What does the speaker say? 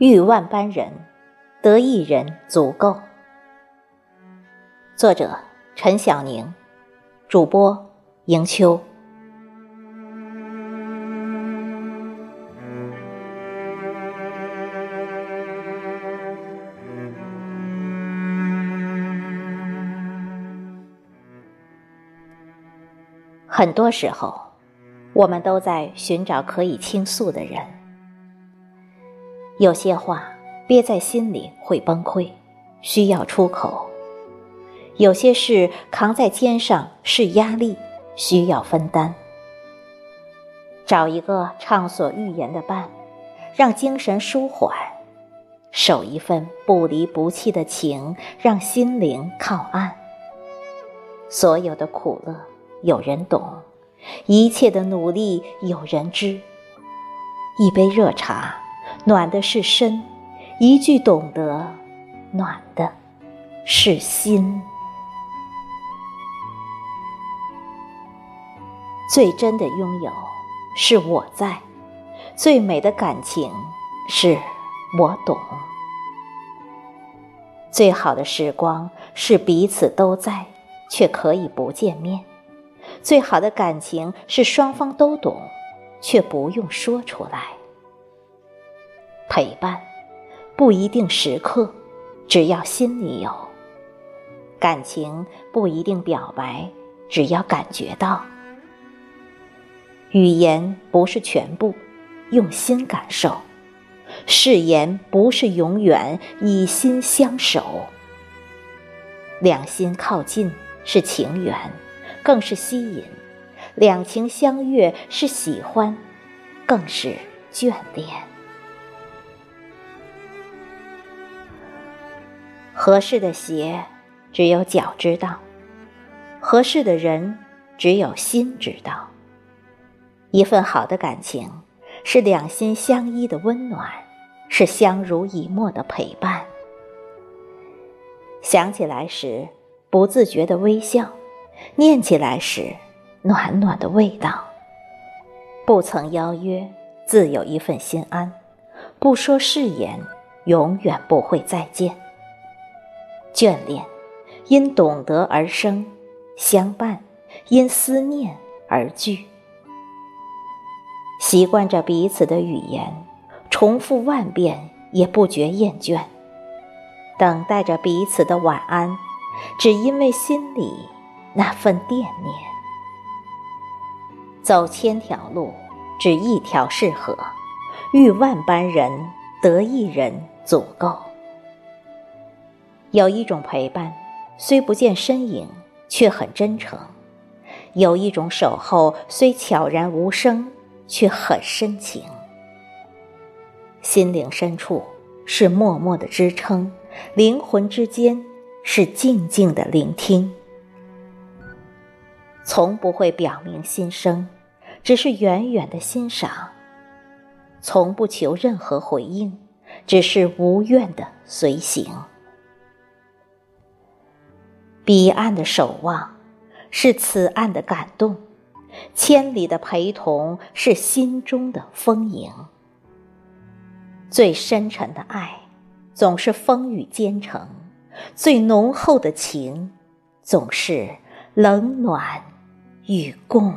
遇万般人，得一人足够。作者：陈晓宁，主播：迎秋。很多时候，我们都在寻找可以倾诉的人。有些话憋在心里会崩溃，需要出口；有些事扛在肩上是压力，需要分担。找一个畅所欲言的伴，让精神舒缓；守一份不离不弃的情，让心灵靠岸。所有的苦乐有人懂，一切的努力有人知。一杯热茶。暖的是身，一句懂得，暖的是心。最真的拥有是我在，最美的感情是我懂。最好的时光是彼此都在，却可以不见面。最好的感情是双方都懂，却不用说出来。陪伴不一定时刻，只要心里有；感情不一定表白，只要感觉到。语言不是全部，用心感受；誓言不是永远，以心相守。两心靠近是情缘，更是吸引；两情相悦是喜欢，更是眷恋。合适的鞋，只有脚知道；合适的人，只有心知道。一份好的感情，是两心相依的温暖，是相濡以沫的陪伴。想起来时，不自觉的微笑；念起来时，暖暖的味道。不曾邀约，自有一份心安；不说誓言，永远不会再见。眷恋，因懂得而生；相伴，因思念而聚。习惯着彼此的语言，重复万遍也不觉厌倦。等待着彼此的晚安，只因为心里那份惦念。走千条路，只一条适合；遇万般人，得一人足够。有一种陪伴，虽不见身影，却很真诚；有一种守候，虽悄然无声，却很深情。心灵深处是默默的支撑，灵魂之间是静静的聆听。从不会表明心声，只是远远的欣赏；从不求任何回应，只是无怨的随行。彼岸的守望，是此岸的感动；千里的陪同，是心中的丰盈。最深沉的爱，总是风雨兼程；最浓厚的情，总是冷暖与共。